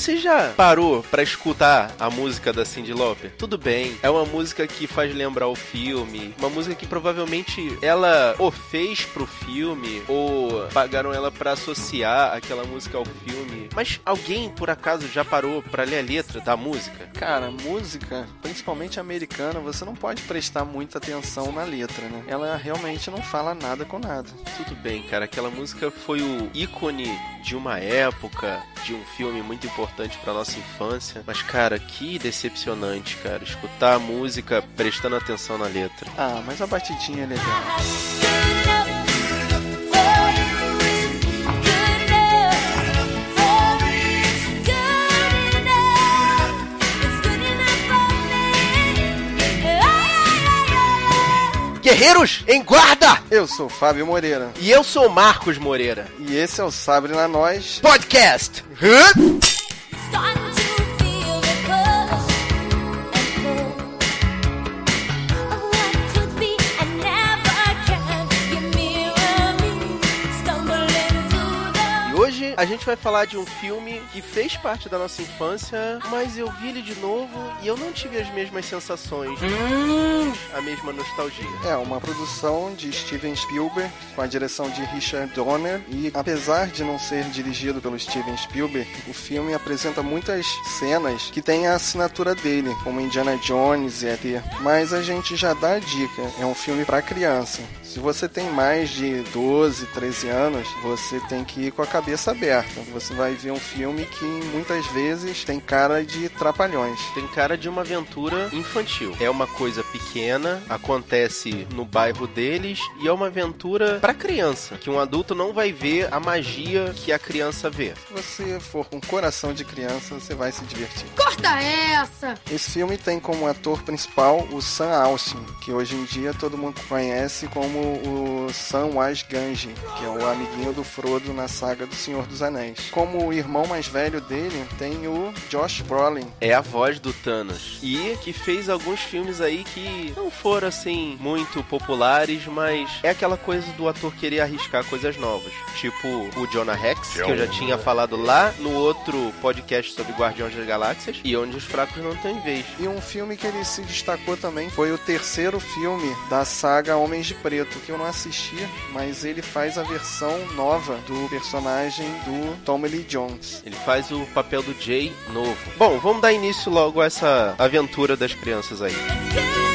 Você já parou pra escutar a música da Cyndi Lauper? Tudo bem, é uma música que faz lembrar o filme, uma música que provavelmente ela ou fez pro filme ou pagaram ela pra associar aquela música ao filme. Mas alguém por acaso já parou pra ler a letra da música? Cara, música, principalmente americana, você não pode prestar muita atenção na letra, né? Ela realmente não fala nada com nada. Tudo bem, cara, aquela música foi o ícone de uma época, de um filme muito importante pra nossa infância. Mas, cara, que decepcionante, cara, escutar a música prestando atenção na letra. Ah, mas a batidinha é legal. Guerreiros, em guarda! Eu sou o Fábio Moreira E eu sou o Marcos Moreira. e esse é o Sabre na Nós. Podcast! Starting a gente vai falar de um filme que fez parte da nossa infância, mas eu vi ele de novo e eu não tive as mesmas sensações, a mesma nostalgia. É uma produção de Steven Spielberg com a direção de Richard Donner e apesar de não ser dirigido pelo Steven Spielberg, o filme apresenta muitas cenas que têm a assinatura dele, como Indiana Jones e ET. Mas a gente já dá a dica, é um filme para criança. Se você tem mais de 12, 13 anos, você tem que ir com a cabeça aberta. Você vai ver um filme que muitas vezes tem cara de trapalhões. Tem cara de uma aventura infantil. É uma coisa pequena, acontece no bairro deles e é uma aventura pra criança, que um adulto não vai ver a magia que a criança vê. Se você for com coração de criança, você vai se divertir. Corta essa! Esse filme tem como ator principal o Sam Austin, que hoje em dia todo mundo conhece como o Samwise Gamgee, que é o amiguinho do Frodo na saga do Senhor dos Anéis. Como o irmão mais velho dele, tem o Josh Brolin. É a voz do Thanos. E que fez alguns filmes aí que não foram assim muito populares, mas é aquela coisa do ator querer arriscar coisas novas. Tipo o Jonah Rex, que eu já tinha falado lá no outro podcast sobre Guardiões das Galáxias, e onde os fracos não têm vez. E um filme que ele se destacou também foi o terceiro filme da saga Homens de Preto, que eu não assisti, mas ele faz a versão nova do personagem do Tommy Lee Jones. Ele faz o papel do Jay novo. Bom, vamos dar início logo a essa aventura das crianças aí. It's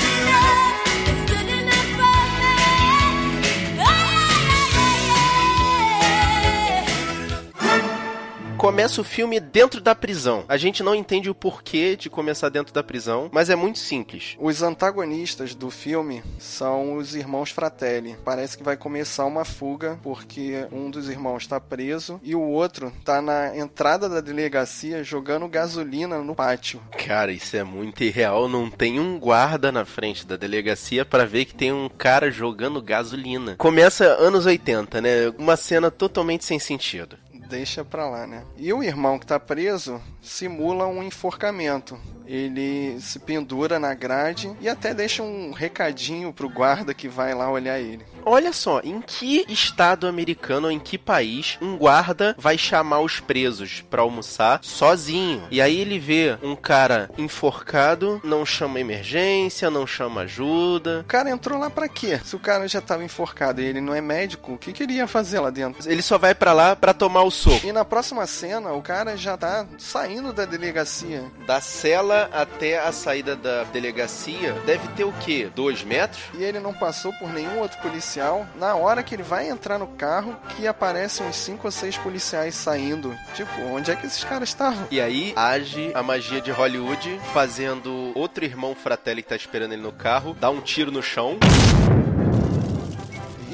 Começa o filme dentro da prisão. A gente não entende o porquê de começar dentro da prisão, mas é muito simples. Os antagonistas do filme são os irmãos Fratelli. Parece que vai começar uma fuga porque um dos irmãos está preso e o outro está na entrada da delegacia jogando gasolina no pátio. Cara, isso é muito irreal. Não tem um guarda na frente da delegacia pra ver que tem um cara jogando gasolina. Começa anos 80, né? Uma cena totalmente sem sentido. Deixa pra lá, né? E o irmão que tá preso simula um enforcamento. Ele se pendura na grade e até deixa um recadinho pro guarda que vai lá olhar ele. Olha só, em que estado americano ou em que país um guarda vai chamar os presos pra almoçar sozinho? E aí ele vê um cara enforcado, não chama emergência, não chama ajuda. O cara entrou lá pra quê? Se o cara já tava enforcado e ele não é médico, o que, que ele ia fazer lá dentro? Ele só vai pra lá pra tomar o soco. E na próxima cena, o cara já tá saindo da delegacia. Da cela até a saída da delegacia deve ter o quê? Dois metros? E ele não passou por nenhum outro policial. Na hora que ele vai entrar no carro, que aparecem uns cinco ou seis policiais saindo. Tipo, onde é que esses caras estavam? E aí age a magia de Hollywood, fazendo outro irmão fratelli que tá esperando ele no carro, dá um tiro no chão.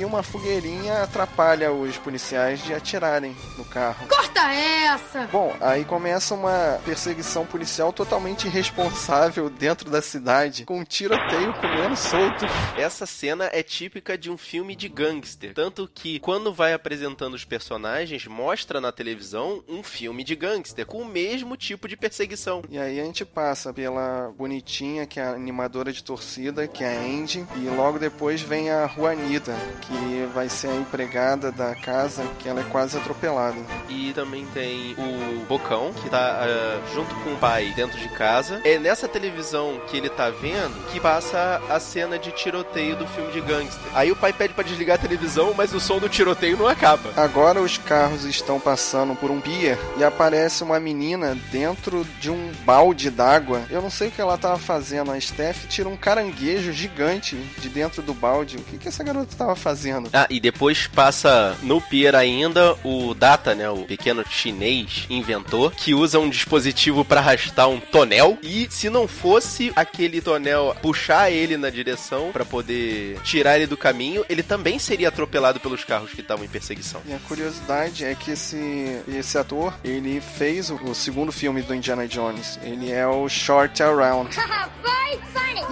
E uma fogueirinha atrapalha os policiais de atirarem no carro. Corta essa! Bom, aí começa uma perseguição policial totalmente irresponsável dentro da cidade, com um tiroteio comendo solto. Essa cena é típica de um filme de gangster. Tanto que, quando vai apresentando os personagens, mostra na televisão um filme de gangster, com o mesmo tipo de perseguição. E aí a gente passa pela bonitinha, que é a animadora de torcida, que é a Andy, e logo depois vem a Juanita, que que vai ser a empregada da casa, que ela é quase atropelada. E também tem o Bocão, que tá ah, junto com o pai dentro de casa. É nessa televisão que ele tá vendo que passa a cena de tiroteio do filme de gangster. Aí o pai pede pra desligar a televisão, mas o som do tiroteio não acaba. Agora os carros estão passando por um pier e aparece uma menina dentro de um balde d'água. Eu não sei o que ela tava fazendo. A Steph tira um caranguejo gigante de dentro do balde. O que, que essa garota tava fazendo? Ah, e depois passa no pier ainda o Data, né, o pequeno chinês inventor, que usa um dispositivo pra arrastar um tonel. E se não fosse aquele tonel puxar ele na direção pra poder tirar ele do caminho, ele também seria atropelado pelos carros que estavam em perseguição. E a curiosidade é que esse, esse ator, ele fez o, o segundo filme do Indiana Jones. Ele é o Short Around.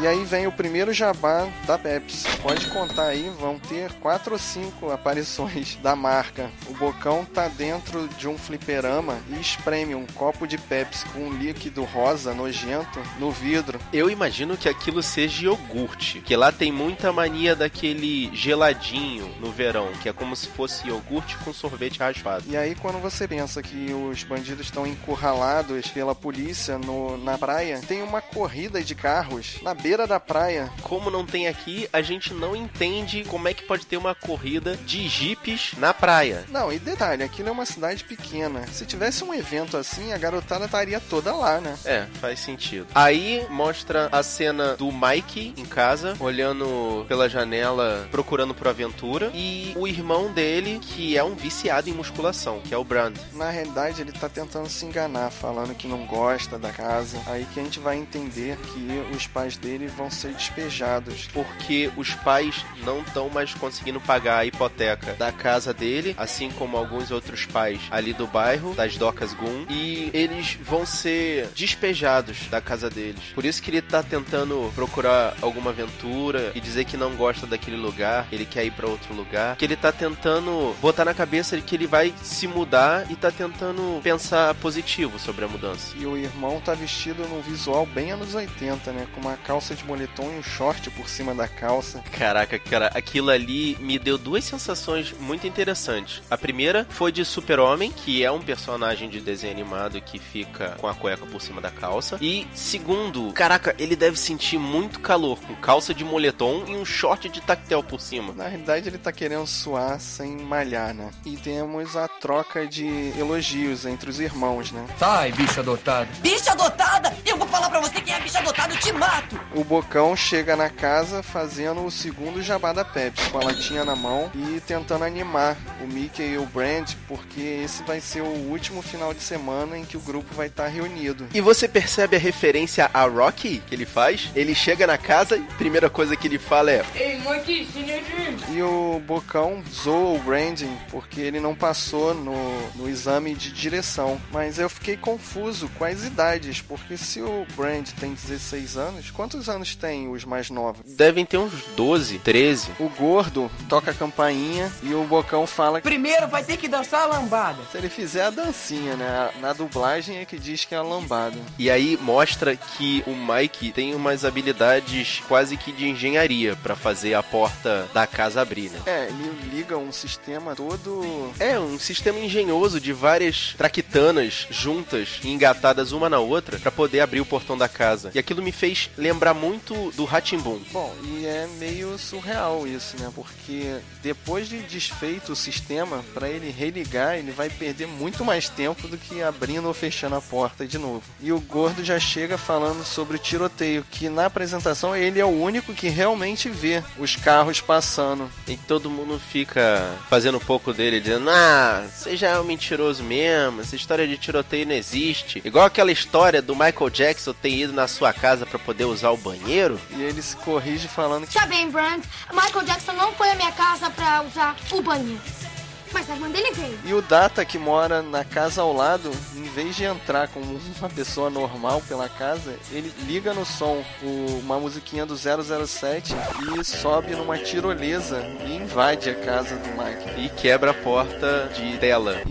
E aí vem o primeiro jabá da Pepsi. Pode contar aí, vão ter quatro ou cinco aparições da marca. O Bocão tá dentro de um fliperama e espreme um copo de Pepsi com um líquido rosa nojento no vidro. Eu imagino que aquilo seja iogurte, que lá tem muita mania daquele geladinho no verão, que é como se fosse iogurte com sorvete raspado. E aí quando você pensa que os bandidos estão encurralados pela polícia no, na praia, tem uma corrida de carros na beira da praia. Como não tem aqui, a gente não entende como é que pode ter uma corrida de jipes na praia. Não, e detalhe, aquilo é uma cidade pequena. Se tivesse um evento assim, a garotada estaria toda lá, né? É, faz sentido. Aí mostra a cena do Mike em casa, olhando pela janela, procurando por aventura, e o irmão dele, que é um viciado em musculação, que é o Brand. Na realidade, ele tá tentando se enganar, falando que não gosta da casa. Aí que a gente vai entender que os pais dele vão ser despejados. Porque os pais não estão mais conseguindo pagar a hipoteca da casa dele, assim como alguns outros pais ali do bairro, das docas Gun, e eles vão ser despejados da casa deles. Por isso que ele tá tentando procurar alguma aventura e dizer que não gosta daquele lugar, ele quer ir pra outro lugar, que ele tá tentando botar na cabeça de que ele vai se mudar e tá tentando pensar positivo sobre a mudança. E o irmão tá vestido num visual bem anos 80, né? Com uma calça de moletom e um short por cima da calça. Caraca, cara, aquilo ali me deu duas sensações muito interessantes. A primeira foi de Super-Homem, que é um personagem de desenho animado que fica com a cueca por cima da calça. E segundo, caraca, ele deve sentir muito calor com calça de moletom e um short de tactel por cima. Na realidade, ele tá querendo suar sem malhar, né? E temos a troca de elogios entre os irmãos, né? Sai, bicho adotado. Bicha adotada? Eu vou falar pra você quem é bicha adotada, eu te mato! O Bocão chega na casa fazendo o segundo jabá da Pepsi, com a latinha na mão e tentando animar o Mickey e o Brand, porque esse vai ser o último final de semana em que o grupo vai estar reunido. E você percebe a referência a Rocky que ele faz? Ele chega na casa e a primeira coisa que ele fala é: E o Bocão zoa o Brandon porque ele não passou no, no exame de direção. Mas eu fiquei confuso com as idades, porque se o Brand tem 16 anos, quantos anos tem os mais novos? devem ter uns 12, 13. O gordo toca a campainha e o Bocão fala Primeiro vai ter que dançar a lambada. se ele fizer a dancinha, né? Na dublagem é que diz que é a lambada. E aí mostra que o Mike tem umas habilidades quase que de engenharia pra fazer a porta da casa abrir, né? É, ele liga um sistema todo. É um sistema engenhoso de várias traquitanas juntas e engatadas uma na outra pra poder abrir o portão da casa. E aquilo me fez lembrar muito do Ratimbun. Bom, e é meio surreal isso, né? Porque depois de desfeito o sistema, pra ele religar, ele vai perder muito mais tempo do que abrindo ou fechando a porta de novo. E o gordo já chega falando sobre o tiroteio, que na apresentação ele é o único que realmente vê os carros passando. E todo mundo fica fazendo um pouco dele, dizendo: Ah, você já é um mentiroso mesmo, essa história de tiroteio não existe. Igual aquela história do Michael Jackson ter ido na sua casa pra poder usar o banheiro. E ele se corrige falando que Tá bem, Brand. Michael Jackson não foi à minha casa pra usar o banheiro. Mas a irmã dele veio. E o Data, que mora na casa ao lado, em vez de entrar como uma pessoa normal pela casa, ele liga no som o- uma musiquinha do 007 e sobe numa tirolesa e invade a casa do Mike. E quebra a porta de dela.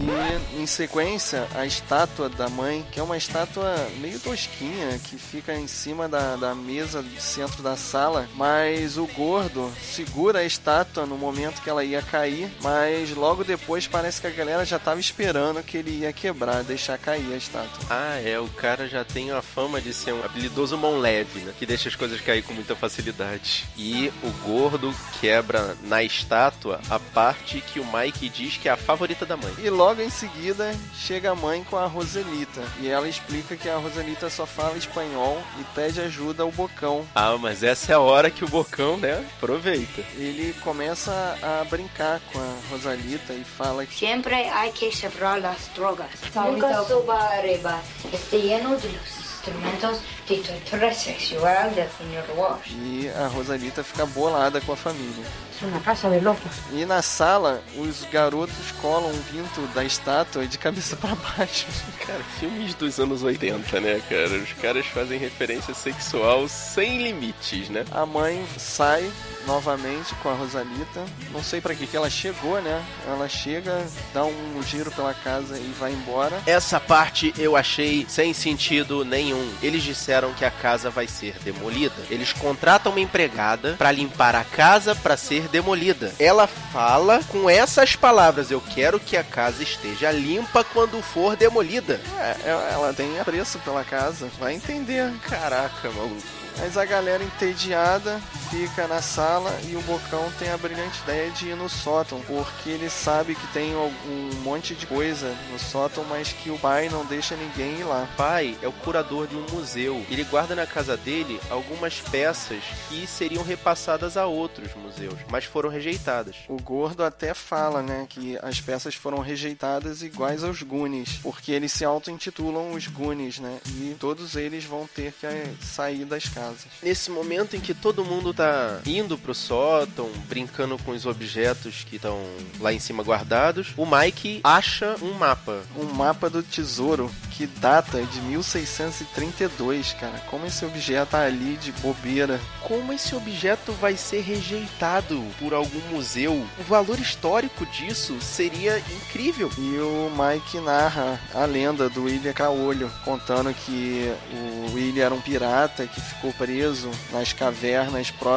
E em sequência, a estátua da mãe, que é uma estátua meio tosquinha, que fica em cima da, da mesa do centro da sala, mas o gordo segura a estátua no momento que ela ia cair, mas logo depois parece que a galera já tava esperando que ele ia quebrar, deixar cair a estátua. Ah, é, o cara já tem a fama de ser um habilidoso mão leve, né? Que deixa as coisas cair com muita facilidade. E o gordo quebra na estátua a parte que o Mike diz que é a favorita da mãe. E logo em seguida chega a mãe com a Roselita, e ela explica que a Roselita só fala espanhol e pede ajuda ao Bocão, Ah, mas essa é a hora que o Bocão, né, aproveita. ele começa a brincar com a Rosalita e fala que Siempre hay que separar las drogas. Nunca suba arriba. Esté lleno de los instrumentos de tortura sexual señor Walsh. e a Rosalita fica bolada com a família. Una casa de locos. E na sala, os garotos colam um pinto da estátua de cabeça para baixo. Cara, filmes dos anos 80, né, cara? Os caras fazem referência sexual sem limites, né? A mãe sai novamente com a Rosalita. Não sei pra que que ela chegou, né? Ela chega, dá um giro pela casa e vai embora. Essa parte eu achei sem sentido nenhum. Eles disseram que a casa vai ser demolida. Eles contratam uma empregada pra limpar a casa pra ser demolida. Ela fala com essas palavras: Eu quero que a casa esteja limpa quando for demolida. É, é- ela tem apreço pela casa, vai entender. Caraca, maluco. Mas a galera entediada fica na sala e o Bocão tem a brilhante ideia de ir no sótão, porque ele sabe que tem um monte de coisa no sótão, mas que o pai não deixa ninguém ir lá. pai é o curador de um museu. Ele guarda na casa dele algumas peças que seriam repassadas a outros museus, mas foram rejeitadas. O gordo até fala, né, que as peças foram rejeitadas iguais aos Goonies, porque eles se auto-intitulam os Goonies, né, e todos eles vão ter que eh, sair das casas. Nesse momento em que todo mundo tá indo pro sótão, brincando com os objetos que estão lá em cima guardados, o Mike acha um mapa. Um mapa do tesouro que data de 1632, cara. Como esse objeto tá ali de bobeira. Como esse objeto vai ser rejeitado por algum museu? O valor histórico disso seria incrível. E o Mike narra a lenda do William Caolho, contando que o William era um pirata que ficou preso nas cavernas próximas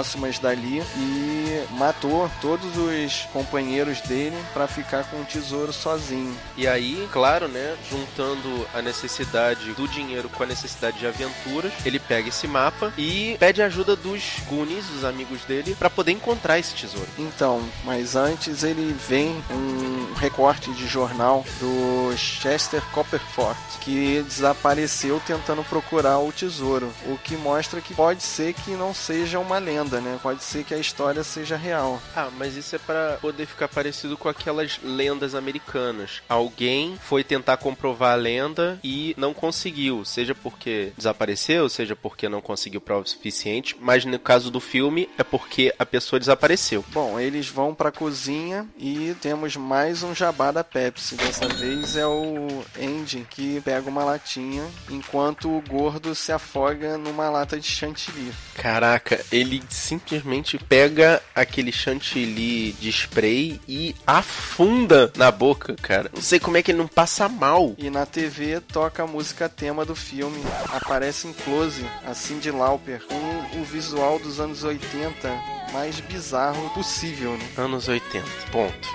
dali e matou todos os companheiros dele para ficar com o tesouro sozinho. E aí, claro, né, juntando a necessidade do dinheiro com a necessidade de aventuras, ele pega esse mapa e pede ajuda dos Goonies, os amigos dele, pra poder encontrar esse tesouro. Então, mas antes ele vem um recorte de jornal do Chester Copperford, que desapareceu tentando procurar o tesouro, o que mostra que pode ser que não seja uma lenda, né? Pode ser que a história seja real. Ah, mas isso é pra poder ficar parecido com aquelas lendas americanas. Alguém foi tentar comprovar a lenda e não conseguiu, seja porque desapareceu, seja porque não conseguiu prova suficiente, mas no caso do filme é porque a pessoa desapareceu. Bom, eles vão pra cozinha e temos mais um jabá da Pepsi. Dessa vez é o Andy que pega uma latinha, enquanto o gordo se afoga numa lata de chantilly. Caraca, ele simplesmente pega aquele chantilly de spray e afunda na boca, cara. Não sei como é que ele não passa mal. E na TV toca a música tema do filme. Aparece em close a Cyndi Lauper com o visual dos anos 80 mais bizarro possível, né? Anos 80, ponto.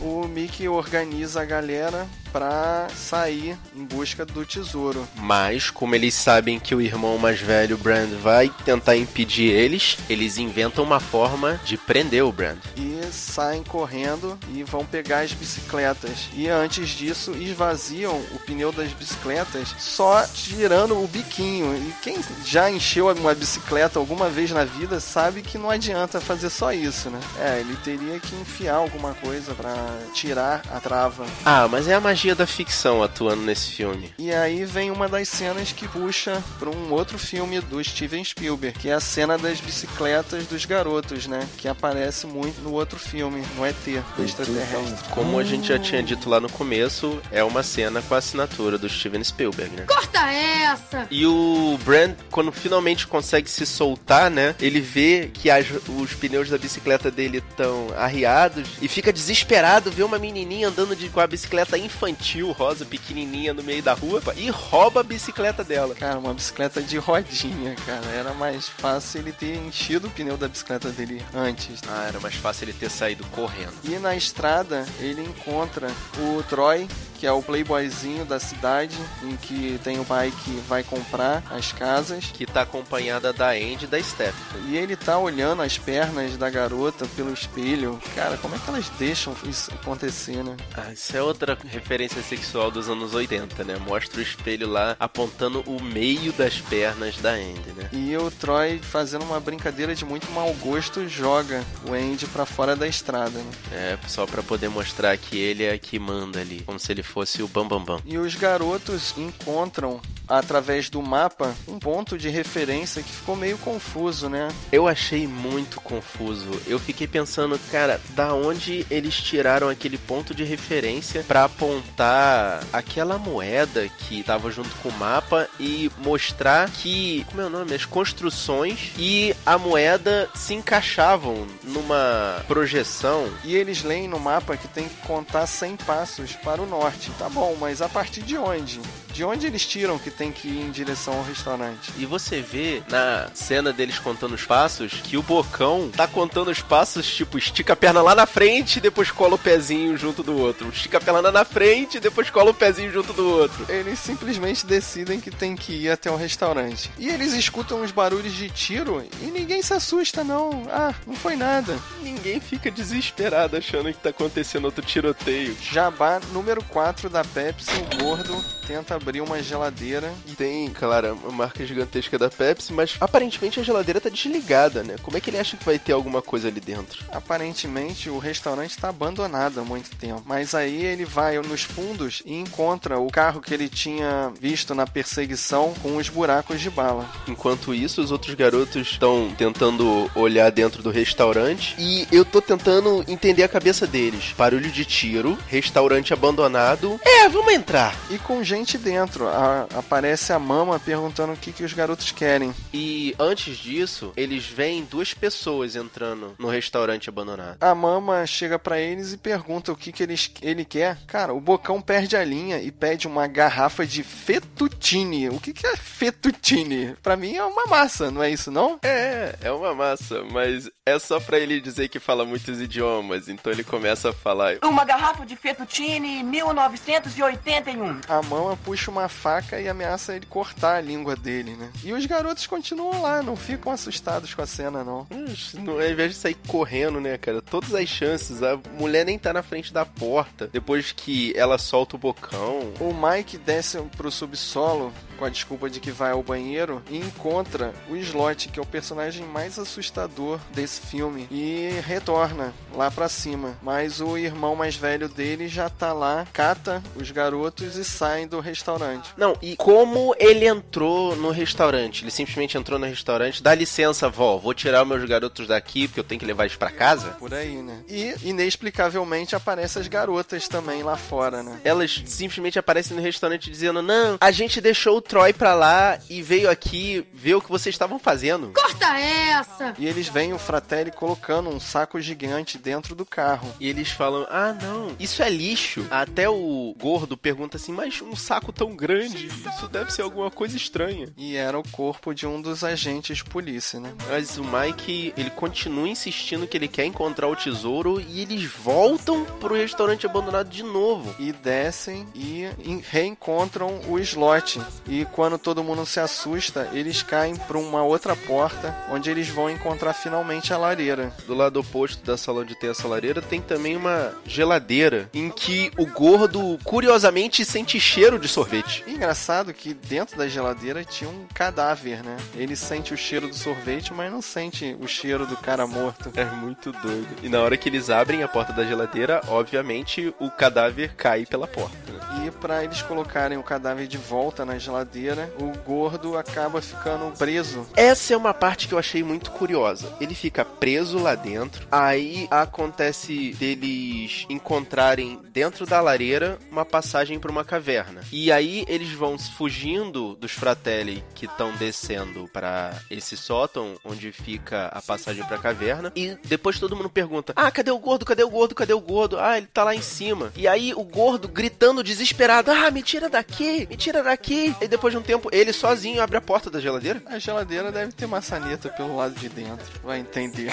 O Mickey organiza a galera pra sair em busca do tesouro. Mas, como eles sabem que o irmão mais velho, Brand, vai tentar impedir eles, eles inventam uma forma de prender o Brand. E saem correndo e vão pegar as bicicletas. E antes disso, esvaziam o pneu das bicicletas só tirando o biquinho. E quem já encheu uma bicicleta alguma vez na vida sabe que não adianta fazer só isso, né? É, ele teria que enfiar alguma coisa pra tirar a trava. Ah, mas é a magia da ficção atuando nesse filme. E aí vem uma das cenas que puxa para um outro filme do Steven Spielberg, que é a cena das bicicletas dos garotos, né? Que aparece muito no outro filme, no ET, do extraterrestre. Como a gente já tinha dito lá no começo, é uma cena com a assinatura do Steven Spielberg, né? Corta essa! E o Brand, quando finalmente consegue se soltar, né? Ele vê que as- os pneus da bicicleta dele estão arriados e fica desesperado ver uma menininha andando de, com a bicicleta infantil, rosa, pequenininha, no meio da rua e rouba a bicicleta dela. Cara, uma bicicleta de rodinha, cara. Era mais fácil ele ter enchido o pneu da bicicleta dele antes. Ah, era mais fácil ele ter saído correndo. E na estrada ele encontra o Troy, que é o playboyzinho da cidade, em que tem o pai que vai comprar as casas. Que tá acompanhada da Andy e da Steph. E ele tá olhando as pernas da garota pelo espelho. Cara, como é que elas deixam isso acontecer, né? Ah, isso é outra referência sexual dos anos 80, né? Mostra o espelho lá apontando o meio das pernas da Andy, né? E o Troy, fazendo uma brincadeira de muito mau gosto, joga o Andy pra fora da estrada, né? É, só pra poder mostrar que ele é que manda ali, como se ele fosse o Bambambam. Bam, Bam. E os garotos encontram, através do mapa, um ponto de referência que ficou meio confuso, né? Eu achei muito confuso. Eu fiquei pensando, cara, da onde eles tiraram aquele ponto de referência pra apontar aquela moeda que tava junto com o mapa e mostrar que, como é o nome, as construções e a moeda se encaixavam numa projeção. E eles leem no mapa que tem que contar 100 passos para o norte. Tá bom, mas a partir de onde? De onde eles tiram que tem que ir em direção ao restaurante? E você vê na cena deles contando os passos que o Bocão tá contando os passos, tipo, estica a perna lá na frente e depois cola o pezinho junto do outro. Estica a perna lá na frente e depois cola o pezinho junto do outro. Eles simplesmente decidem que tem que ir até o restaurante. E eles escutam uns barulhos de tiro e ninguém se assusta, não. Ah, não foi nada. Ninguém fica desesperado achando que tá acontecendo outro tiroteio. Jabá número 4 da Pepsi, o gordo tenta abrir uma geladeira. Tem, claro, uma marca gigantesca da Pepsi, mas aparentemente a geladeira tá desligada, né? Como é que ele acha que vai ter alguma coisa ali dentro? Aparentemente o restaurante está abandonado há muito tempo. Mas aí ele vai nos fundos e encontra o carro que ele tinha visto na perseguição com os buracos de bala. Enquanto isso, os outros garotos estão tentando olhar dentro do restaurante e eu tô tentando entender a cabeça deles. Barulho de tiro, restaurante abandonado. É, vamos entrar. E com gente dentro, a- aparece a mama perguntando o que, que os garotos querem. E antes disso, eles veem duas pessoas entrando no restaurante abandonado. A mama chega pra eles e pergunta o que, que eles, ele quer. Cara, o Bocão perde a linha e pede uma garrafa de fettuccine. O que, que é fettuccine? Pra mim é uma massa, não é isso não? É, é uma massa, mas é só pra ele dizer que fala muitos idiomas, então ele começa a falar. Uma garrafa de fettuccine 1981. A mama puxa uma faca e ameaça ele cortar a língua dele, né? E os garotos continuam lá, não ficam assustados com a cena, não. No- Ao invés de sair correndo, né, cara? Todas as chances. A mulher nem tá na frente da porta. Depois que ela solta o bocão. O Mike desce pro subsolo com a desculpa de que vai ao banheiro e encontra o Slot, que é o personagem mais assustador desse filme, e retorna lá pra cima. Mas o irmão mais velho dele já tá lá, cata os garotos e saem do restaurante. Não, e como ele entrou no restaurante? Ele simplesmente entrou no restaurante. Dá licença, vó, vou tirar meus garotos daqui porque eu tenho que levar eles pra casa? Por aí, né? E inexplicavelmente aparecem as garotas também lá fora, né? Elas simplesmente aparecem no restaurante dizendo: Não, a gente deixou o Troy pra lá e veio aqui ver o que vocês estavam fazendo. Corta essa! E eles veem o Fratelli colocando um saco gigante dentro do carro. E eles falam: Ah, não, isso é lixo. Até o gordo pergunta assim: Mas um saco tão grande, isso deve ser alguma coisa estranha. E era o corpo de um dos agentes de polícia, né? Mas o Mike, ele continua insistindo que ele quer encontrar o tesouro e eles voltam pro restaurante abandonado de novo. E descem e en- reencontram o slot. E quando todo mundo se assusta, eles caem para uma outra porta, onde eles vão encontrar finalmente a lareira. Do lado oposto da sala onde tem essa lareira, tem também uma geladeira em que o gordo, curiosamente, sente cheiro de sorvete. E engraçado que dentro da geladeira tinha um cadáver, né? Ele sente o cheiro do sorvete, mas não sente o cheiro do cara morto. É muito doido. E na hora que eles abrem a porta da geladeira, obviamente o cadáver cai pela porta. E pra eles colocarem o cadáver de volta na geladeira, o gordo acaba ficando preso. Essa é uma parte que eu achei muito curiosa. Ele fica preso lá dentro, aí acontece deles encontrarem dentro da lareira uma passagem para uma caverna. E aí eles vão fugindo dos fratelli que estão descendo para esse sótão onde fica a passagem para a caverna. E depois todo mundo pergunta: "Ah, cadê o gordo? Cadê o gordo? Cadê o gordo? Ah, ele tá lá em cima". E aí o gordo gritando desesperado: "Ah, me tira daqui! Me tira daqui!". Depois de um tempo ele sozinho abre a porta da geladeira. A geladeira deve ter maçaneta pelo lado de dentro, vai entender.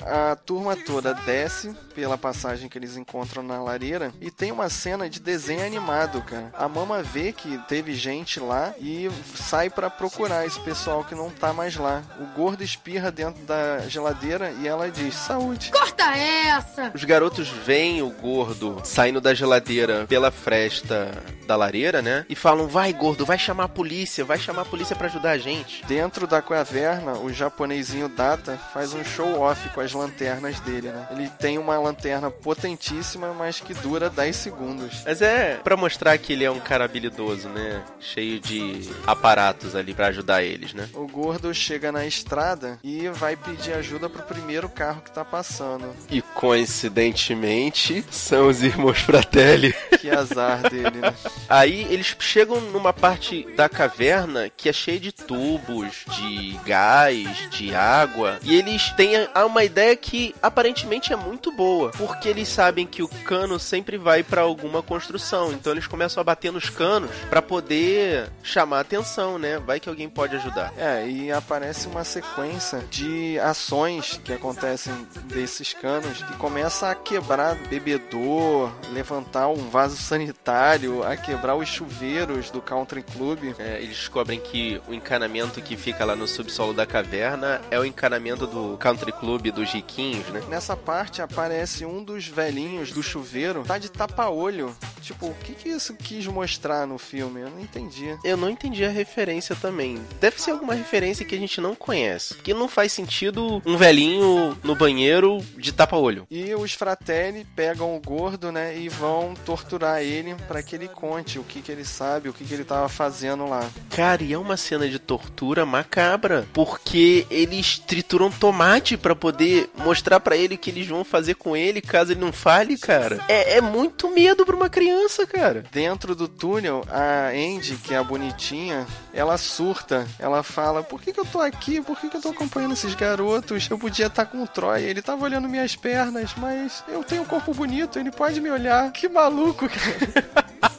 A turma toda desce pela passagem que eles encontram na lareira e tem uma cena de desenho animado, cara. A mama vê que teve gente lá e sai pra procurar esse pessoal que não tá mais lá. O gordo espirra dentro da geladeira e ela diz: "Saúde". Corta essa! Os garotos veem o gordo saindo da geladeira pela fresta da lareira, né? E falam: vai, gordo, vai chamar a polícia, vai chamar a polícia pra ajudar a gente. Dentro da caverna, o japonesinho Data faz um show off com as lanternas dele, né? Ele tem uma lanterna potentíssima, mas que dura 10 segundos. Mas é pra mostrar que ele é um cara habilidoso, né? Cheio de aparatos ali pra ajudar eles, né? O gordo chega na estrada e vai pedir ajuda pro primeiro carro que tá passando. E coincidentemente, são os irmãos Fratelli. Que azar dele, né? Aí eles chegam numa parte da caverna que é cheia de tubos, de gás, de água, e eles têm uma ideia que aparentemente é muito boa, porque eles sabem que o cano sempre vai pra alguma construção, então eles começam a bater nos canos pra poder chamar atenção, né? Vai que alguém pode ajudar. É, e aparece uma sequência de ações que acontecem desses canos que começa a quebrar bebedor, levantar um vaso sanitário, a quebrar os chuveiros do country club. É, eles descobrem que o encanamento que fica lá no subsolo da caverna é o encanamento do country club dos riquinhos, né? Nessa parte aparece um dos velhinhos do chuveiro, tá de tapa-olho. Tipo, o que que isso quis mostrar no filme? Eu não entendi. Eu não entendi a referência também. Deve ser alguma referência que a gente não conhece. Que não faz sentido um velhinho no banheiro de tapa-olho. E os fratelli pegam o gordo, né, e vão torturar ele pra que ele conte o que que ele sabe, o que que ele tava fazendo lá. Cara, e é uma cena de tortura macabra. Porque eles trituram tomate pra poder mostrar pra ele o que eles vão fazer com ele caso ele não fale, cara. É, é muito medo pra uma criança, cara. Dentro do túnel, a Andy, que é a bonitinha, ela surta. Ela fala: Por que, que eu tô aqui? Por que, que eu tô acompanhando esses garotos? Eu podia estar com o Troy. Ele tava olhando minhas pernas, mas eu tenho um corpo bonito, ele pode me olhar. Que maluco, cara.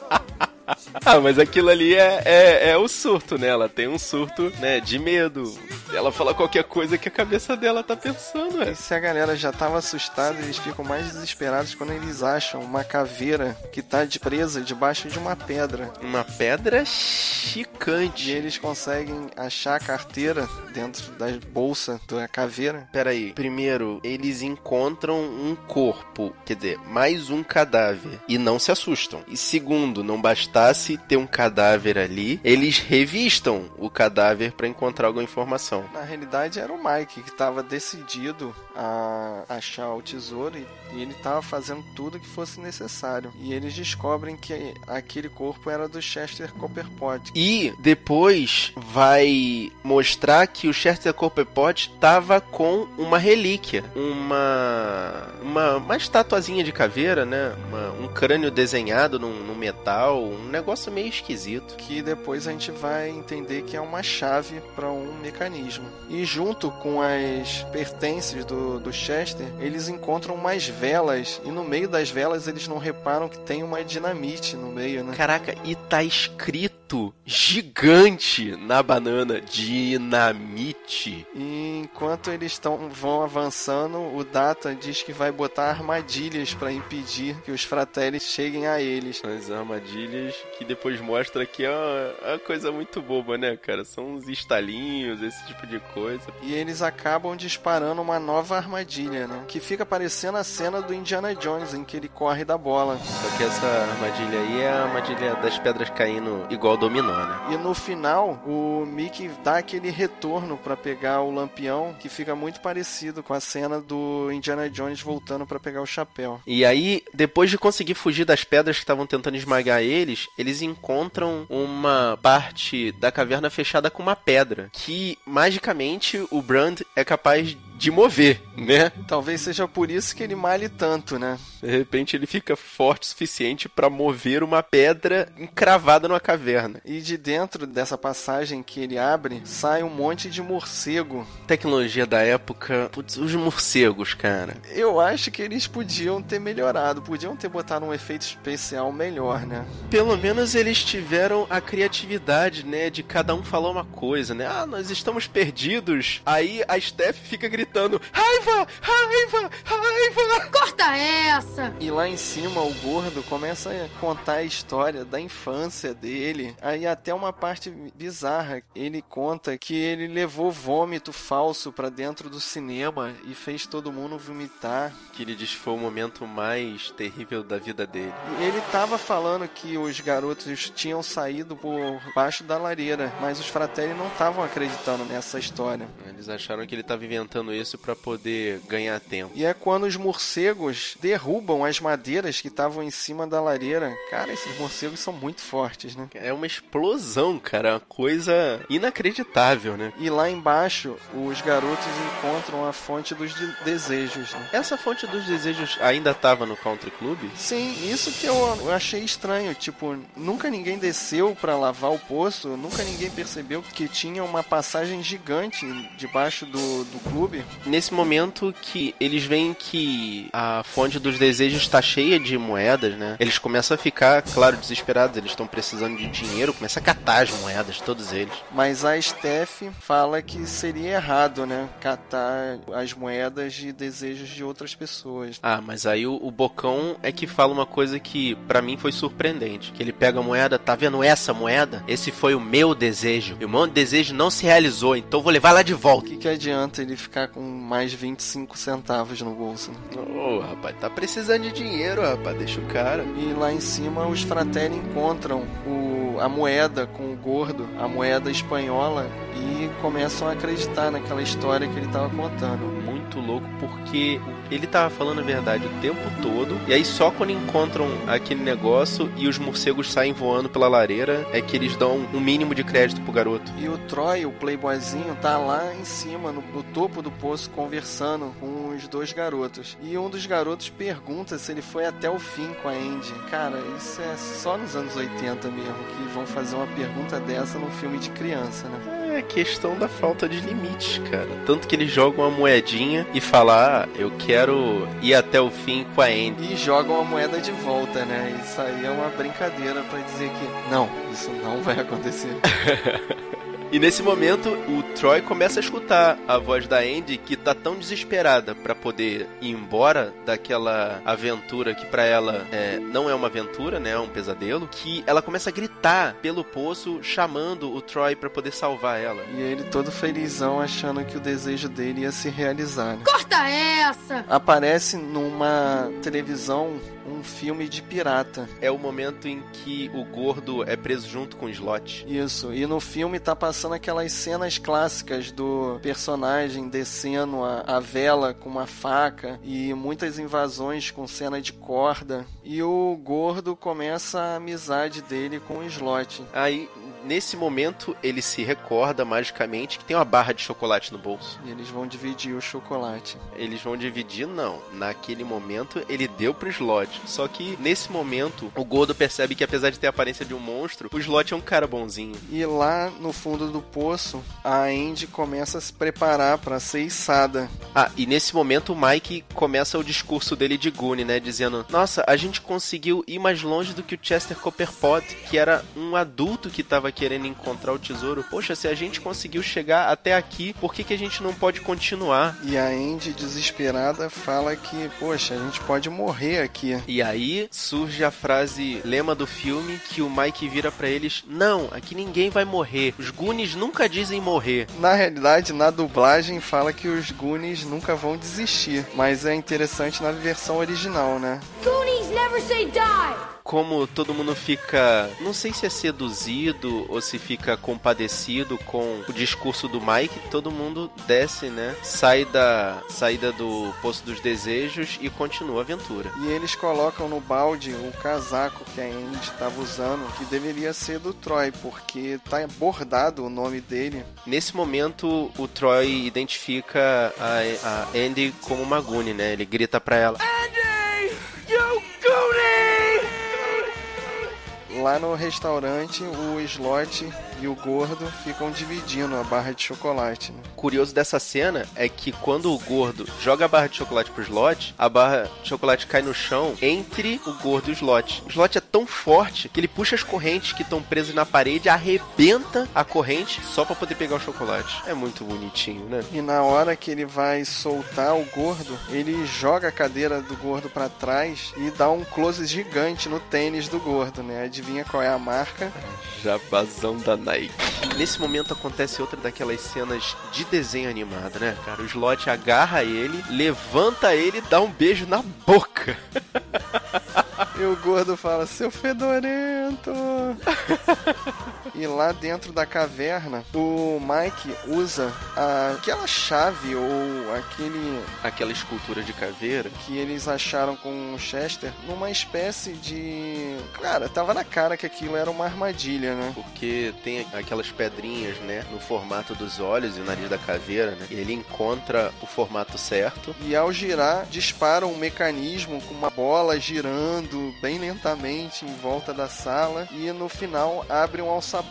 Ah, mas aquilo ali é, é, é o surto, né? Ela tem um surto, né, de medo. Ela fala qualquer coisa que a cabeça dela tá pensando, é. E se a galera já tava assustada, eles ficam mais desesperados quando eles acham uma caveira que tá de presa debaixo de uma pedra. Uma pedra E chicante. eles conseguem achar a carteira dentro da bolsa da caveira. Pera aí. Primeiro, eles encontram um corpo, quer dizer, mais um cadáver, e não se assustam. E segundo, não bastasse ter um cadáver ali, eles revistam o cadáver pra encontrar alguma informação. Na realidade era o Mike que estava decidido a achar o tesouro e e ele estava fazendo tudo que fosse necessário. E eles descobrem que aquele corpo era do Chester Copperpot. E depois vai mostrar que o Chester Copperpot tava com uma relíquia, uma uma, uma estatuazinha de caveira, né? Uma- um crânio desenhado num, num metal, um negócio meio esquisito. Que depois a gente vai entender que é uma chave para um mecanismo. E junto com as pertences do, do Chester, eles encontram umas velas. E no meio das velas eles não reparam que tem uma dinamite no meio, né? Caraca, e tá escrito gigante na banana dinamite. E enquanto eles estão vão avançando, o Data diz que vai botar armadilhas para impedir que os fratelli cheguem a eles. As armadilhas que depois mostra que é uma, é uma coisa muito boba, né, cara? São uns estalinhos, esse tipo de coisa. E eles acabam disparando uma nova armadilha, né? Que fica parecendo a cena do Indiana Jones em que ele corre da bola. Só que essa armadilha aí é a armadilha das pedras caindo igual dominó, né? E no final, o Mickey dá aquele retorno pra pegar o lampião, que fica muito parecido com a cena do Indiana Jones voltando pra pegar o chapéu. E aí, depois de conseguir fugir das pedras que estavam tentando esmagar eles, eles encontram uma parte da caverna fechada com uma pedra, que magicamente o Brand é capaz de mover, né? Talvez seja por isso que ele male tanto, né? De repente ele fica forte o suficiente pra mover uma pedra encravada numa caverna. E de dentro dessa passagem que ele abre, sai um monte de morcego. Tecnologia da época, putz, os morcegos, cara. Eu acho que eles podiam ter melhorado, podiam ter botado um efeito especial melhor, né? Pelo menos eles tiveram a criatividade, né, de cada um falar uma coisa, né? Ah, nós estamos perdidos. Aí a Steph fica gritando: "Raiva! Raiva! Raiva!" Corta essa! E lá em cima o gordo começa a contar a história da infância dele. Aí até uma parte bizarra, ele conta que ele levou vômito falso pra dentro do cinema e fez todo mundo vomitar. Que ele diz que foi o momento mais terrível da vida dele. E ele tava falando que os garotos tinham saído por baixo da lareira, mas os fratelli não estavam acreditando nessa história. Eles acharam que ele estava inventando isso pra poder ganhar tempo. E é quando os morcegos derrubam as madeiras que estavam em cima da lareira. Cara, esses morcegos são muito fortes, né? É uma explosão, cara, uma coisa inacreditável, né? E lá embaixo, os garotos encontram a fonte dos de- desejos. né? Essa fonte dos desejos ainda tava no Country Club? Sim, isso que eu achei estranho. Tipo, nunca ninguém desceu pra lavar o poço, nunca ninguém percebeu que tinha uma passagem gigante debaixo do, do clube. Nesse momento que eles veem que a fonte dos desejos está cheia de moedas, né? Eles começam a ficar, claro, desesperados. Eles estão precisando de dinheiro, começa a catar as moedas, todos eles. Mas a Steph fala que seria errado, né? Catar as moedas de desejos de outras pessoas. Ah, mas aí o, o Bocão é que fala uma coisa que pra mim foi surpreendente. Que ele pega a moeda, tá vendo essa moeda? Esse foi o meu desejo. E o meu desejo não se realizou, então eu vou levar lá de O volta. que, que adianta ele ficar com mais 25 centavos no bolso? né? Ô, rapaz, tá precisando de dinheiro, rapaz, deixa o cara. E lá em cima os fratelli encontram o, a moeda com o gordo, a moeda espanhola, e começam a acreditar naquela história que ele estava contando. Muito louco porque ele tava falando a verdade o tempo todo. E aí só quando encontram aquele negócio e os morcegos saem voando pela lareira é que eles dão um mínimo de crédito pro garoto. E o Troy, o playboyzinho, tá lá em cima, no, no topo do poço, conversando com os dois garotos. E um dos garotos pergunta se ele foi até o fim com a Andy. Cara, isso é só nos anos 80 mesmo que vão fazer uma pergunta dessa num filme de criança, né? É questão da falta de limites, cara. Tanto que eles jogam uma moedinha e falam, ah, eu quero ir até o fim com a Andy. E jogam a moeda de volta, né? Isso aí é uma brincadeira pra dizer que não, isso não vai acontecer. E nesse momento, o Troy começa a escutar a voz da Andy que tá tão desesperada pra poder ir embora daquela aventura que pra ela é, não é uma aventura, né? É um pesadelo. Que ela começa a gritar pelo poço, chamando o Troy pra poder salvar ela. E ele todo felizão achando que o desejo dele ia se realizar. Né? Corta essa! Aparece numa televisão um filme de pirata. É o momento em que o gordo é preso junto com o Slot. Isso, e no filme tá passando aquelas cenas clássicas do personagem descendo a, a vela com uma faca e muitas invasões com cena de corda. E o gordo começa a amizade dele com o Slot. Aí, nesse momento, ele se recorda magicamente que tem uma barra de chocolate no bolso. E eles vão dividir o chocolate. Eles vão dividir, não. Naquele momento, ele deu pro Slot. Só que, nesse momento, o Gordo percebe que, apesar de ter a aparência de um monstro, o Slot é um cara bonzinho. E lá no fundo do poço, a Andy começa a se preparar para ser içada. Ah, e nesse momento, o Mike começa o discurso dele de Goonie, né? Dizendo, nossa, a gente conseguiu ir mais longe do que o Chester Copperpot, que era um adulto que tava querendo encontrar o tesouro. Poxa, se a gente conseguiu chegar até aqui, por que, que a gente não pode continuar? E a Andy, desesperada, fala que, poxa, a gente pode morrer aqui. E aí surge a frase lema do filme que o Mike vira pra eles: Não, aqui ninguém vai morrer. Os Goonies nunca dizem morrer. Na realidade, na dublagem fala que os Goonies nunca vão desistir, mas é interessante na versão original, né? Goonies never say die. como todo mundo fica, não sei se é seduzido ou se fica compadecido com o discurso do Mike, todo mundo desce, né? Sai da saída do Poço dos Desejos e continua a aventura. E eles colocam no balde o casaco que a Andy estava usando, que deveria ser do Troy, porque tá bordado o nome dele. Nesse momento, o Troy identifica a, a Andy como uma Goonie, né? Ele grita pra ela: Andy! Lá no restaurante, o Slot e o Gordo ficam dividindo a barra de chocolate. Né? curioso dessa cena é que quando o gordo joga a barra de chocolate pro slot, a barra de chocolate cai no chão entre o gordo e o slot. O slot é tão forte que ele puxa as correntes que estão presas na parede, arrebenta a corrente só pra poder pegar o chocolate. É muito bonitinho, né? E na hora que ele vai soltar o gordo, ele joga a cadeira do gordo pra trás e dá um close gigante no tênis do gordo, né? Adivinha qual é a marca? Jabazão da Nike. Nesse momento acontece outra daquelas cenas de desenho animado, né, cara? O Slot agarra ele, levanta ele e dá um beijo na boca. E o gordo fala, seu fedorento! e lá dentro da caverna, o Mike usa a- aquela chave ou aquele Aquela escultura de caveira. que eles acharam com o Chester numa espécie de. Cara, tava na cara que aquilo era uma armadilha, né? Porque tem aquelas pedrinhas, né? No formato dos olhos e o nariz da caveira, né? E ele encontra o formato certo. E ao girar, dispara um mecanismo com uma bola girando bem lentamente em volta da sala. E no final abre um alçapão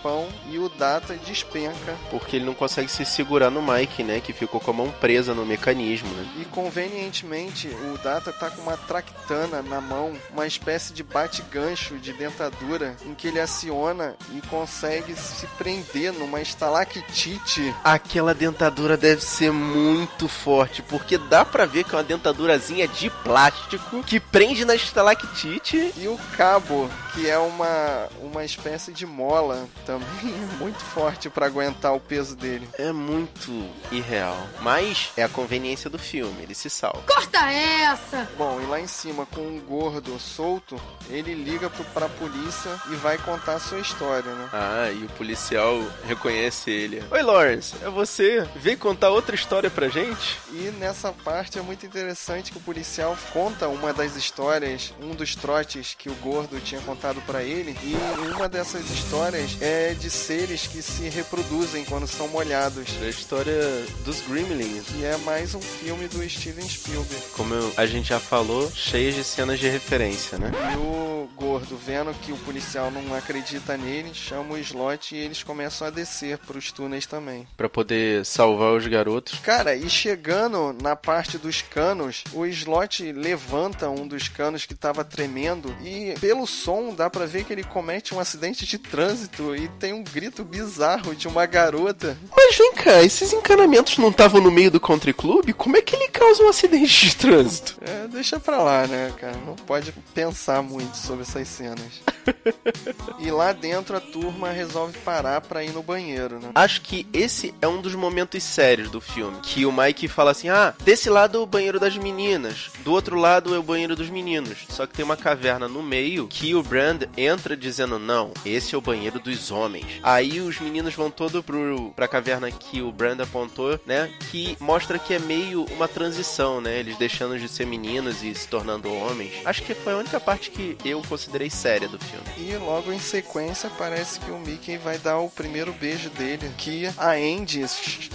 e o Data despenca. Porque ele não consegue se segurar no Mike, né? Que ficou com a mão presa no mecanismo, né? E convenientemente o Data tá com uma tractana na mão, uma espécie de bate-gancho de dentadura, em que ele aciona e consegue se prender numa estalactite. Aquela dentadura deve ser muito forte, porque dá pra ver que é uma dentadurazinha de plástico que prende na estalactite. E o cabo, que é uma, uma espécie de mola, também é muito forte para aguentar o peso dele. É muito irreal. Mas é a conveniência do filme, ele se salva. Corta essa. Bom, e lá em cima, com um gordo solto, ele liga pro, pra polícia e vai contar a sua história, né? Ah, e o policial reconhece ele. Oi, Lawrence, é você? Veio contar outra história pra gente? E nessa parte é muito interessante que o policial conta uma das histórias, um dos trotes que o gordo tinha contado pra ele, e uma dessas histórias é de seres que se reproduzem quando são molhados. É a história dos Gremlins. E é mais um filme do Steven Spielberg. Como eu- a gente já falou, cheias de cenas de referência, né? E o gordo, vendo que o policial não acredita nele, chama o slot e eles começam a descer pros túneis também. Pra poder salvar os garotos. Cara, e chegando na parte dos canos, o slot levanta um dos canos que tava tremendo e pelo som dá pra ver que ele comete um acidente de trânsito e tem um grito bizarro de uma garota. Mas vem cá, esses encanamentos não estavam no meio do country club? Como é que ele causa um acidente de trânsito? É, deixa pra lá, né, cara? Não pode pensar muito sobre essas cenas. e lá dentro a turma resolve parar pra ir no banheiro, né? Acho que esse é um dos momentos sérios do filme. Que o Mike fala assim: ah, desse lado é o banheiro das meninas, do outro lado é o banheiro dos meninos. Só que tem uma caverna no meio que o Brand entra dizendo: não, esse é o banheiro dos homens. Aí os meninos vão todo pro, pra caverna que o Brand apontou, né? Que mostra que é meio uma transição, né? Eles deixando de ser meninos e se tornando homens. Acho que foi a única parte que eu considerei séria do filme. E logo em sequência parece que o Mickey vai dar o primeiro beijo dele. Que a Andy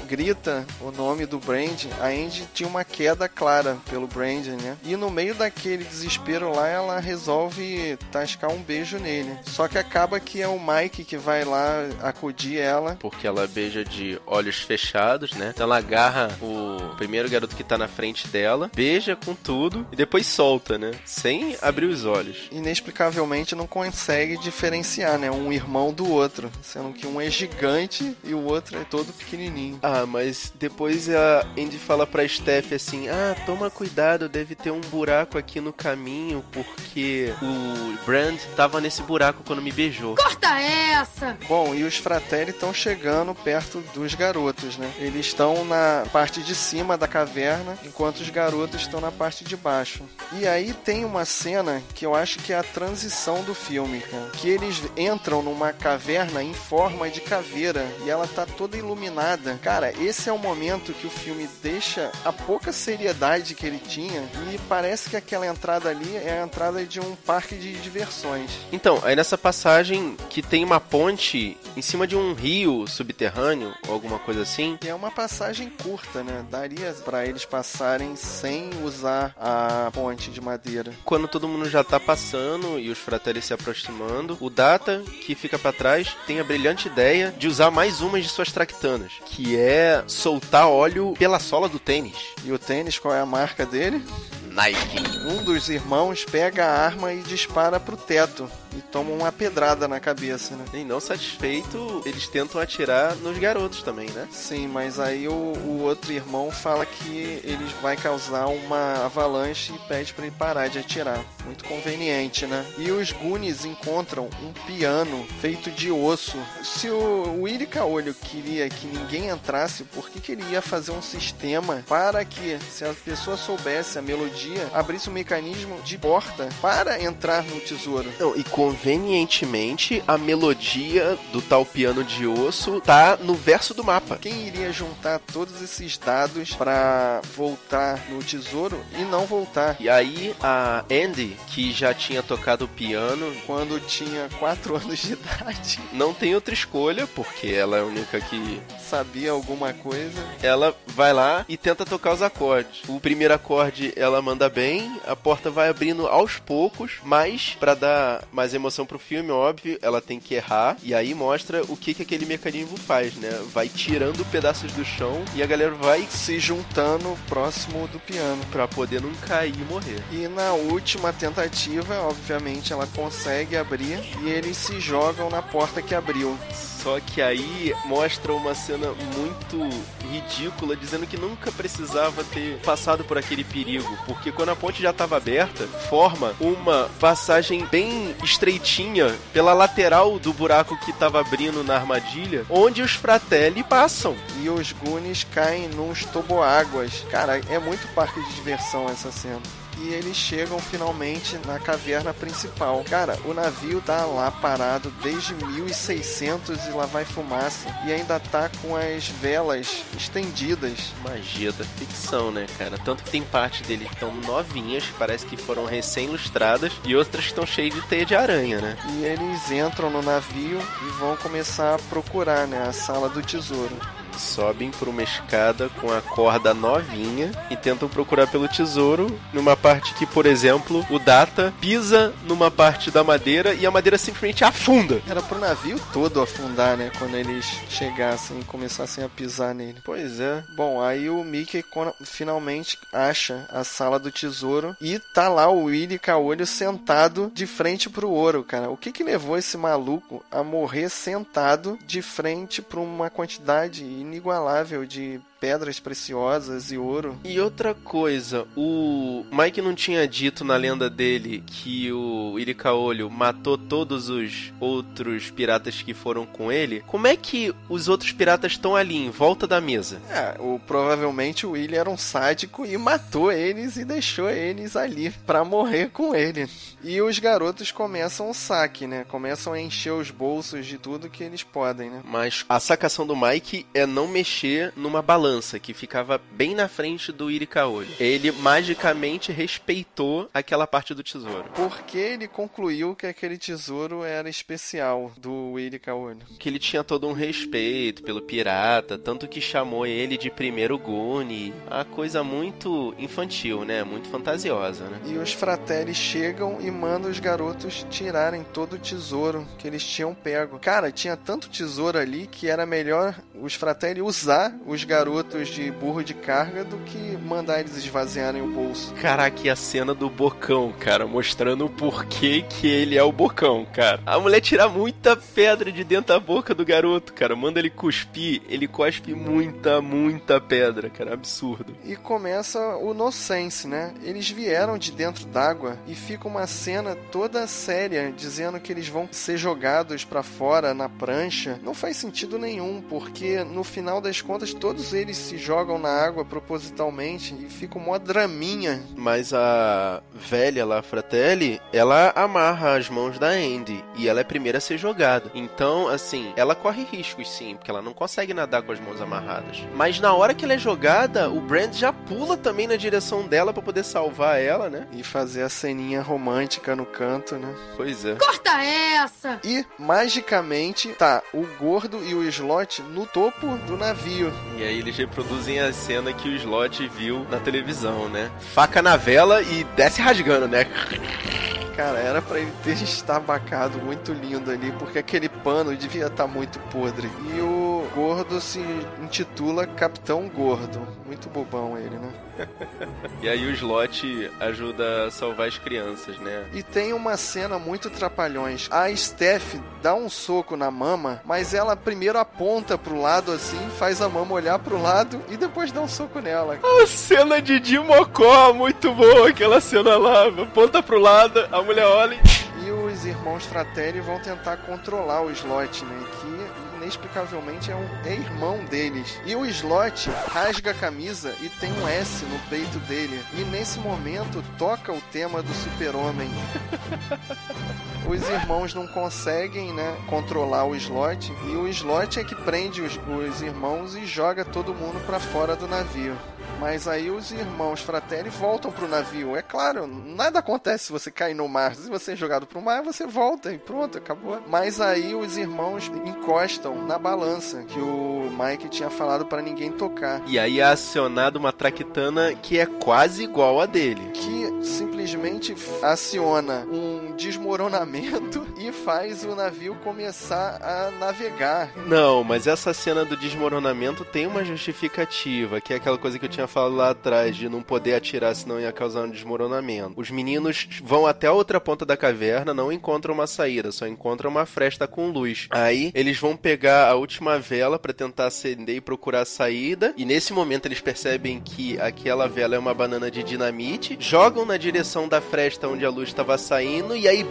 grita o nome do Brand. A Andy tinha uma queda clara pelo Brand, né? E no meio daquele desespero lá, ela resolve tascar um beijo nele. Só que acaba que é o Mike que vai lá acudir ela. porque ela beija de olhos fechados, né? Então ela agarra o primeiro garoto que tá na frente dela, beija com tudo e depois solta, né? Sem abrir os olhos. Provavelmente não consegue diferenciar, né? Um irmão do outro. Sendo que um é gigante e o outro é todo pequenininho. Ah, mas depois a Andy fala pra Steph assim: Ah, toma cuidado, deve ter um buraco aqui no caminho, porque o Brand tava nesse buraco quando me beijou. Corta essa! Bom, e os Fratelli estão chegando perto dos garotos, né? Eles estão na parte de cima da caverna, enquanto os garotos estão na parte de baixo. E aí tem uma cena que eu acho que é a transição do filme, cara. Que eles entram numa caverna em forma de caveira e ela tá toda iluminada. Cara, esse é o momento que o filme deixa a pouca seriedade que ele tinha e parece que aquela entrada ali é a entrada de um parque de diversões. Então, aí nessa passagem que tem uma ponte em cima de um rio subterrâneo ou alguma coisa assim. E é uma passagem curta, né? Daria pra eles passarem sem usar a ponte de madeira. Quando todo mundo já tá passando e os fratelli se aproximando, o Data, que fica pra trás, tem a brilhante ideia de usar mais uma de suas tractanas, que é soltar óleo pela sola do tênis. E o tênis, qual é a marca dele? Nike. Um dos irmãos pega a arma e dispara pro teto e toma uma pedrada na cabeça, né? E não satisfeito, eles tentam atirar nos garotos também, né? Sim, mas aí o, o outro irmão fala que ele vai causar uma avalanche e pede pra ele parar de atirar. Muito conveniente, né? E os Goonies encontram um piano feito de osso. Se o Willy Caolho queria que ninguém entrasse, por que, que ele ia fazer um sistema para que, se a pessoa soubesse a melodia, abrisse um mecanismo de porta para entrar no tesouro? Não, e convenientemente a melodia do tal piano de osso tá no verso do mapa. Quem iria juntar todos esses dados para voltar no tesouro e não voltar? E aí a Andy, que já tinha tocado piano, Quando tinha 4 anos de idade, não tem outra escolha, porque ela é a única que sabia alguma coisa. ela vai lá e tenta tocar os acordes. O primeiro acorde ela manda bem, a porta vai abrindo aos poucos, mas pra dar mais emoção pro filme, óbvio, ela tem que errar e aí mostra o que que aquele mecanismo faz, né? Vai tirando pedaços do chão e a galera vai Se juntando próximo do piano. pra poder não cair e morrer. E na última tentativa, obviamente, ela consegue abrir e eles se jogam na porta que abriu. Só que aí mostra uma cena muito ridícula, dizendo que nunca precisava ter passado por aquele perigo, porque quando a ponte já estava aberta, forma uma passagem bem estreitinha pela lateral do buraco que estava abrindo na armadilha, onde os fratelli passam. E os Goonies caem nos toboáguas. Cara, é muito parque de diversão essa cena. E eles chegam finalmente na caverna principal. Cara, o navio tá lá parado desde 1600 e lá vai fumaça. E ainda tá com as velas estendidas. Magia da ficção, né, cara? Tanto que tem parte deles que estão novinhas, parece que foram recém-ilustradas, e outras que estão cheias de teia de aranha, né? E eles entram no navio e vão começar a procurar, né, a sala do tesouro. Sobem por uma escada com a corda novinha e tentam procurar pelo tesouro numa parte que, por exemplo, o Data pisa numa parte da madeira e a madeira simplesmente afunda. Era pro navio todo afundar, né? Quando eles chegassem e começassem a pisar nele. Pois é. Bom, aí o Mickey finalmente acha a sala do tesouro e tá lá o Willy Caolho sentado de frente pro ouro, cara. O que que levou esse maluco a morrer sentado de frente pra uma quantidade inigualável de pedras preciosas e ouro? E outra coisa, o Mike não tinha dito na lenda dele que o Iricaolho matou todos os outros piratas que foram com ele. Como é que os outros piratas estão ali em volta da mesa? É, o, provavelmente o Willy era um sádico e matou eles e deixou eles ali pra morrer com ele. E os garotos começam o saque, né? Começam a encher os bolsos de tudo que eles podem, né? Mas a sacação do Mike é não mexer numa balança que ficava bem na frente do Iricaolho. Ele magicamente respeitou aquela parte do tesouro. Porque ele concluiu que aquele tesouro era especial do Caolho. Que ele tinha todo um respeito pelo pirata, tanto que chamou ele de primeiro Gune. A coisa muito infantil, né? Muito fantasiosa, né? E os fratelli chegam e mandam os garotos tirarem todo o tesouro que eles tinham pego. Cara, tinha tanto tesouro ali que era melhor os fratelli usar os garotos de burro de carga do que mandar eles esvaziarem o bolso. Caraca, e a cena do bocão, cara, mostrando o porquê que ele é o bocão, cara. A mulher tira muita pedra de dentro da boca do garoto, cara. Manda ele cuspir, ele cospe muita, muita pedra, cara. Absurdo. E começa o nonsense, né? Eles vieram de dentro d'água e fica uma cena toda séria dizendo que eles vão ser jogados pra fora na prancha. Não faz sentido nenhum, porque no final das contas todos eles se jogam na água propositalmente e fica uma draminha. Mas a velha lá, Fratelli, ela amarra as mãos da Andy e ela é a primeira a ser jogada. Então, assim, ela corre riscos sim, porque ela não consegue nadar com as mãos amarradas. Mas na hora que ela é jogada, o Brand já pula também na direção dela pra poder salvar ela, né? E fazer a ceninha romântica no canto, né? Pois é. Corta essa! E, magicamente, tá o gordo e o slot no topo do navio. E aí eles reproduzem a cena que o Slot viu na televisão, né? Faca na vela e desce rasgando, né? Cara, era pra ele ter estabacado muito lindo ali, porque aquele pano devia estar muito podre. E o gordo se intitula Capitão Gordo. Muito bobão ele, né? E aí o Slot ajuda a salvar as crianças, né? E tem uma cena muito trapalhões. A Steph dá um soco na mama, mas ela primeiro aponta pro lado assim, faz a mama olhar pro lado e depois dá um soco nela. A cena de Dimocó, muito boa aquela cena lá. Aponta pro lado, a mulher olha e... E os irmãos Fratelli vão tentar controlar o Slot, né? Que inexplicavelmente é, um, é irmão deles. E o Slot rasga a camisa e tem um S no peito dele. E nesse momento toca o tema do super-homem. os irmãos não conseguem, né, controlar o Slot. E o Slot é que prende os, os irmãos e joga todo mundo para fora do navio. Mas aí os irmãos Fratelli voltam pro navio. É claro, nada acontece se você cair no mar. Se você é jogado pro mar, você volta e pronto, acabou. Mas aí os irmãos encostam na balança que o Mike tinha falado para ninguém tocar. E aí é acionado uma traquitana que é quase igual a dele. Que simplesmente aciona um desmoronamento e faz o navio começar a navegar. Não, mas essa cena do desmoronamento tem uma justificativa, que é aquela coisa que eu tinha falado lá atrás, de não poder atirar senão ia causar um desmoronamento. Os meninos vão até a outra ponta da caverna, não encontram uma saída, só encontram uma fresta com luz. Aí eles vão pegar a última vela para tentar acender e procurar a saída, e nesse momento eles percebem que aquela vela é uma banana de dinamite, jogam na direção da fresta onde a luz estava saindo, e aí.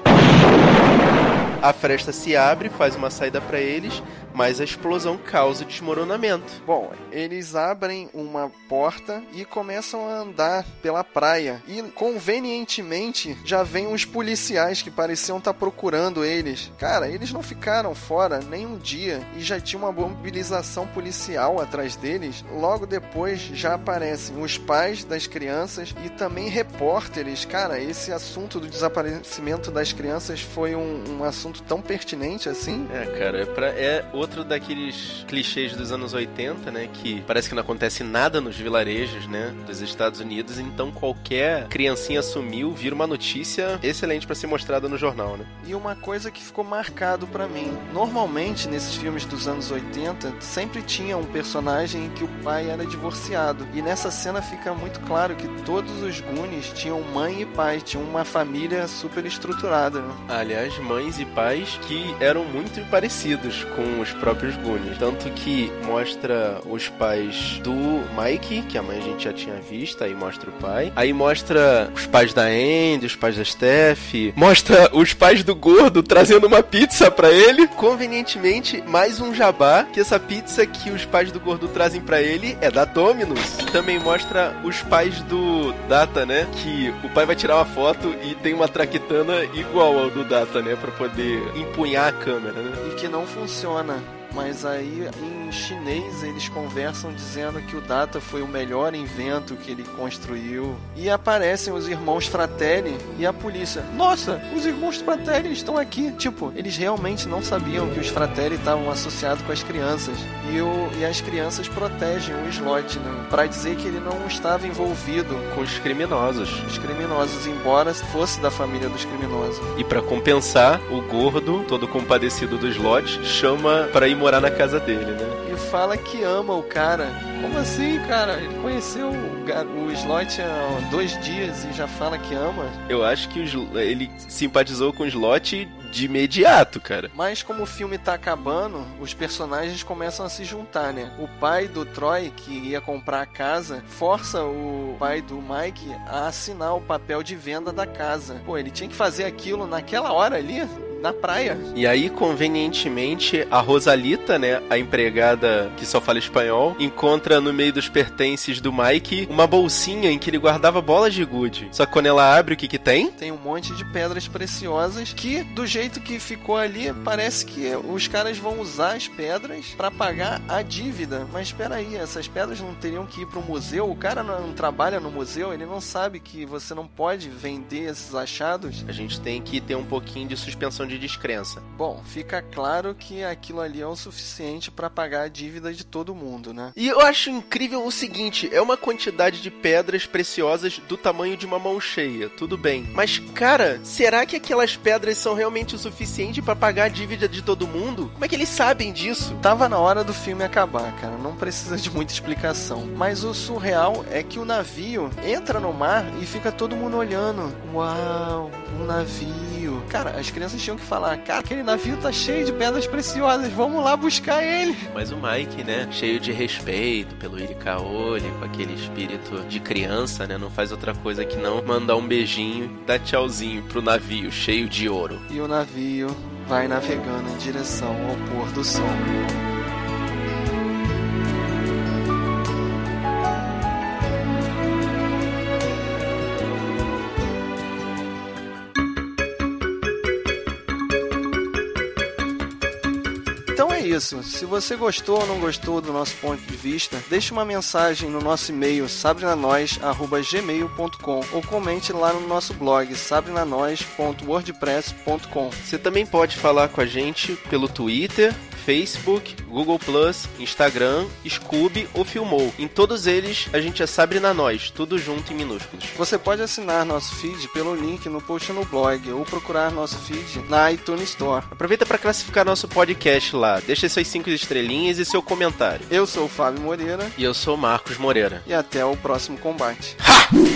A fresta se abre, faz uma saída para eles, mas a explosão causa desmoronamento. Bom, eles abrem uma porta e começam a andar pela praia. E convenientemente já vem uns policiais que pareciam estar procurando eles. Cara, eles não ficaram fora nem um dia e já tinha uma mobilização policial atrás deles. Logo depois já aparecem os pais das crianças e também repórteres. Cara, esse assunto do desaparecimento das crianças foi um, um assunto tão pertinente assim. É, cara, é, pra, é outro daqueles clichês dos anos 80, né? Que parece que não acontece nada nos vilarejos, né? Dos Estados Unidos, então qualquer criancinha sumiu, vira uma notícia excelente para ser mostrada no jornal, né? E uma coisa que ficou marcado pra mim. Normalmente, nesses filmes dos anos 80, sempre tinha um personagem em que o pai era divorciado. E nessa cena fica muito claro que todos os Goonies tinham mãe e pai, tinham uma família super estruturada. né? Aliás, mães e pais que eram muito parecidos com os próprios Goonies. Tanto que mostra os pais do Mike, que a mãe a gente já tinha visto, aí mostra o pai. Aí mostra os pais da Andy, os pais da Steph. Mostra os pais do gordo trazendo uma pizza pra ele. Convenientemente, mais um jabá, que essa pizza que os pais do gordo trazem pra ele é da Domino's. Também mostra os pais do Data, né? Que o pai vai tirar uma foto e tem uma traquitana igual ao do Data, né? Pra poder empunhar a câmera, né? E que não funciona. Mas aí em chinês eles conversam dizendo que o Data foi o melhor invento que ele construiu. E aparecem os irmãos Fratelli e a polícia. Nossa, os irmãos Fratelli estão aqui. Tipo, eles realmente não sabiam que os Fratelli estavam associados com as crianças. E, o, e as crianças protegem o Slot, né? Pra dizer que ele não estava envolvido Com os criminosos. os criminosos, embora fosse da família dos criminosos. E pra compensar, o gordo, todo compadecido do slot, chama pra ir morar na casa dele, né? E fala que ama o cara. Como assim, cara? Ele conheceu o, o Slot há dois dias e já fala que ama. Eu acho que o ele simpatizou com o Slot de imediato, cara. Mas como o filme tá acabando, os personagens começam a se juntar, né? O pai do Troy, que ia comprar a casa, força o pai do Mike a assinar o papel de venda da casa. Pô, ele tinha que fazer aquilo naquela hora ali, na praia. E aí, convenientemente, a Rosalita, né, a empregada que só fala espanhol, encontra no meio dos pertences do Mike uma bolsinha em que ele guardava bolas de gude. Só que quando ela abre, o que que tem? Tem um monte de pedras preciosas que, do jeito que ficou ali, parece que os caras vão usar as pedras pra pagar a dívida. Mas espera aí, essas pedras não teriam que ir pro museu? O cara não trabalha no museu, ele não sabe que você não pode vender esses achados? A gente tem que ter um pouquinho de suspensão de descrença. Bom, fica claro que aquilo ali é o suficiente pra pagar a dívida de todo mundo, né? E eu acho incrível o seguinte: é uma quantidade de pedras preciosas do tamanho de uma mão cheia, tudo bem. Mas, cara, será que aquelas pedras são realmente o suficiente pra pagar a dívida de todo mundo? Como é que eles sabem disso? Tava na hora do filme acabar, cara. Não precisa de muita explicação. Mas o surreal é que o navio entra no mar e fica todo mundo olhando. Uau, um navio. Cara, as crianças tinham que falar: Cara, aquele navio tá cheio de pedras preciosas, vamos lá buscar ele. Mas o Mike, né, cheio de respeito pelo Irikaoli, com aquele espírito de criança, né, não faz outra coisa que não mandar um beijinho, dar tchauzinho pro navio cheio de ouro. E o navio vai navegando em direção ao pôr do sol. Isso. Se você gostou ou não gostou do nosso ponto de vista, deixe uma mensagem no nosso e-mail sabrinanois@gmail.com ou comente lá no nosso blog sabrinanois.wordpress.com. Você também pode falar com a gente pelo Twitter, Facebook, Google Instagram, Scoob ou Filmou. Em todos eles, a gente é Sabrina Nós, tudo junto em minúsculos. Você pode assinar nosso feed pelo link no post no blog ou procurar nosso feed na iTunes Store. Aproveita para classificar nosso podcast lá, deixa suas cinco estrelinhas e seu comentário. Eu sou o Fábio Moreira E eu sou Marcos Moreira. e até o próximo combate. Ha!